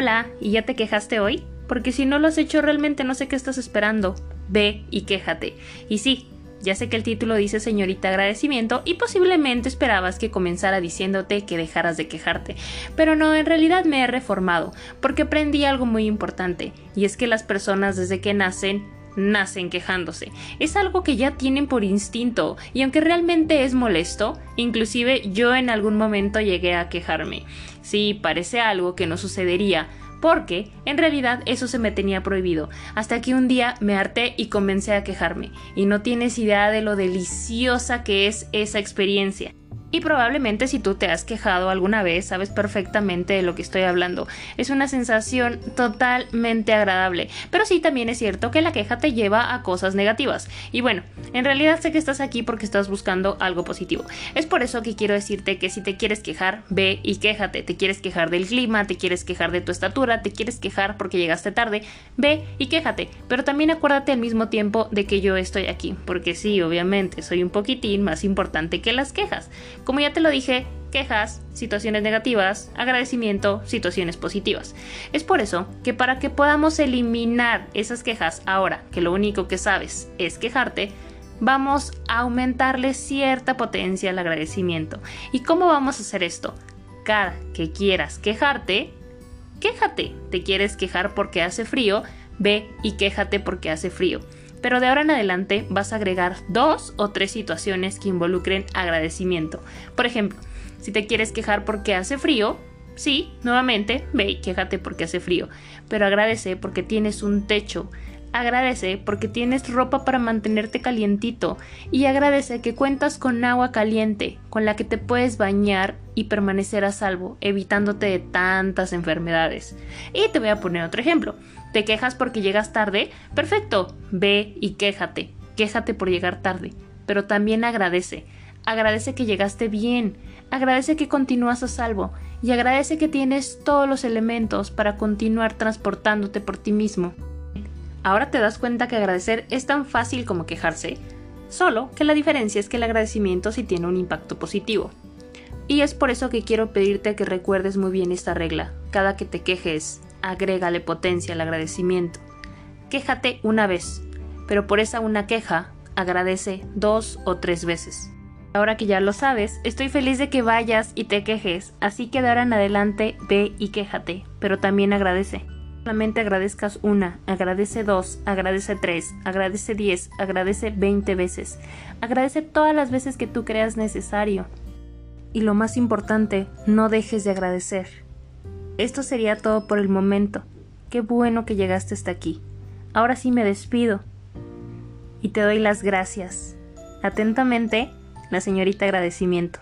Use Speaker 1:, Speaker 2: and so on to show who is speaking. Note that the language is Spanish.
Speaker 1: Hola, ¿y ya te quejaste hoy? Porque si no lo has hecho realmente no sé qué estás esperando. Ve y quéjate. Y sí, ya sé que el título dice señorita agradecimiento y posiblemente esperabas que comenzara diciéndote que dejaras de quejarte, pero no, en realidad me he reformado, porque aprendí algo muy importante, y es que las personas desde que nacen nacen quejándose. Es algo que ya tienen por instinto y aunque realmente es molesto, inclusive yo en algún momento llegué a quejarme. Sí, parece algo que no sucedería, porque en realidad eso se me tenía prohibido, hasta que un día me harté y comencé a quejarme, y no tienes idea de lo deliciosa que es esa experiencia. Y probablemente si tú te has quejado alguna vez, sabes perfectamente de lo que estoy hablando. Es una sensación totalmente agradable. Pero sí también es cierto que la queja te lleva a cosas negativas. Y bueno, en realidad sé que estás aquí porque estás buscando algo positivo. Es por eso que quiero decirte que si te quieres quejar, ve y quéjate. Te quieres quejar del clima, te quieres quejar de tu estatura, te quieres quejar porque llegaste tarde, ve y quéjate. Pero también acuérdate al mismo tiempo de que yo estoy aquí. Porque sí, obviamente, soy un poquitín más importante que las quejas. Como ya te lo dije, quejas, situaciones negativas, agradecimiento, situaciones positivas. Es por eso que para que podamos eliminar esas quejas ahora que lo único que sabes es quejarte, vamos a aumentarle cierta potencia al agradecimiento. ¿Y cómo vamos a hacer esto? Cada que quieras quejarte, quéjate. ¿Te quieres quejar porque hace frío? Ve y quéjate porque hace frío pero de ahora en adelante vas a agregar dos o tres situaciones que involucren agradecimiento. Por ejemplo, si te quieres quejar porque hace frío, sí, nuevamente, ve y quéjate porque hace frío, pero agradece porque tienes un techo, Agradece porque tienes ropa para mantenerte calientito y agradece que cuentas con agua caliente con la que te puedes bañar y permanecer a salvo, evitándote de tantas enfermedades. Y te voy a poner otro ejemplo. ¿Te quejas porque llegas tarde? Perfecto, ve y quéjate. Quéjate por llegar tarde, pero también agradece. Agradece que llegaste bien, agradece que continúas a salvo y agradece que tienes todos los elementos para continuar transportándote por ti mismo. Ahora te das cuenta que agradecer es tan fácil como quejarse, solo que la diferencia es que el agradecimiento sí tiene un impacto positivo. Y es por eso que quiero pedirte que recuerdes muy bien esta regla. Cada que te quejes, agrégale potencia al agradecimiento. Quéjate una vez, pero por esa una queja, agradece dos o tres veces. Ahora que ya lo sabes, estoy feliz de que vayas y te quejes, así que de ahora en adelante ve y quéjate, pero también agradece. Solamente agradezcas una, agradece dos, agradece tres, agradece diez, agradece veinte veces. Agradece todas las veces que tú creas necesario. Y lo más importante, no dejes de agradecer. Esto sería todo por el momento. Qué bueno que llegaste hasta aquí. Ahora sí me despido. Y te doy las gracias. Atentamente, la señorita agradecimiento.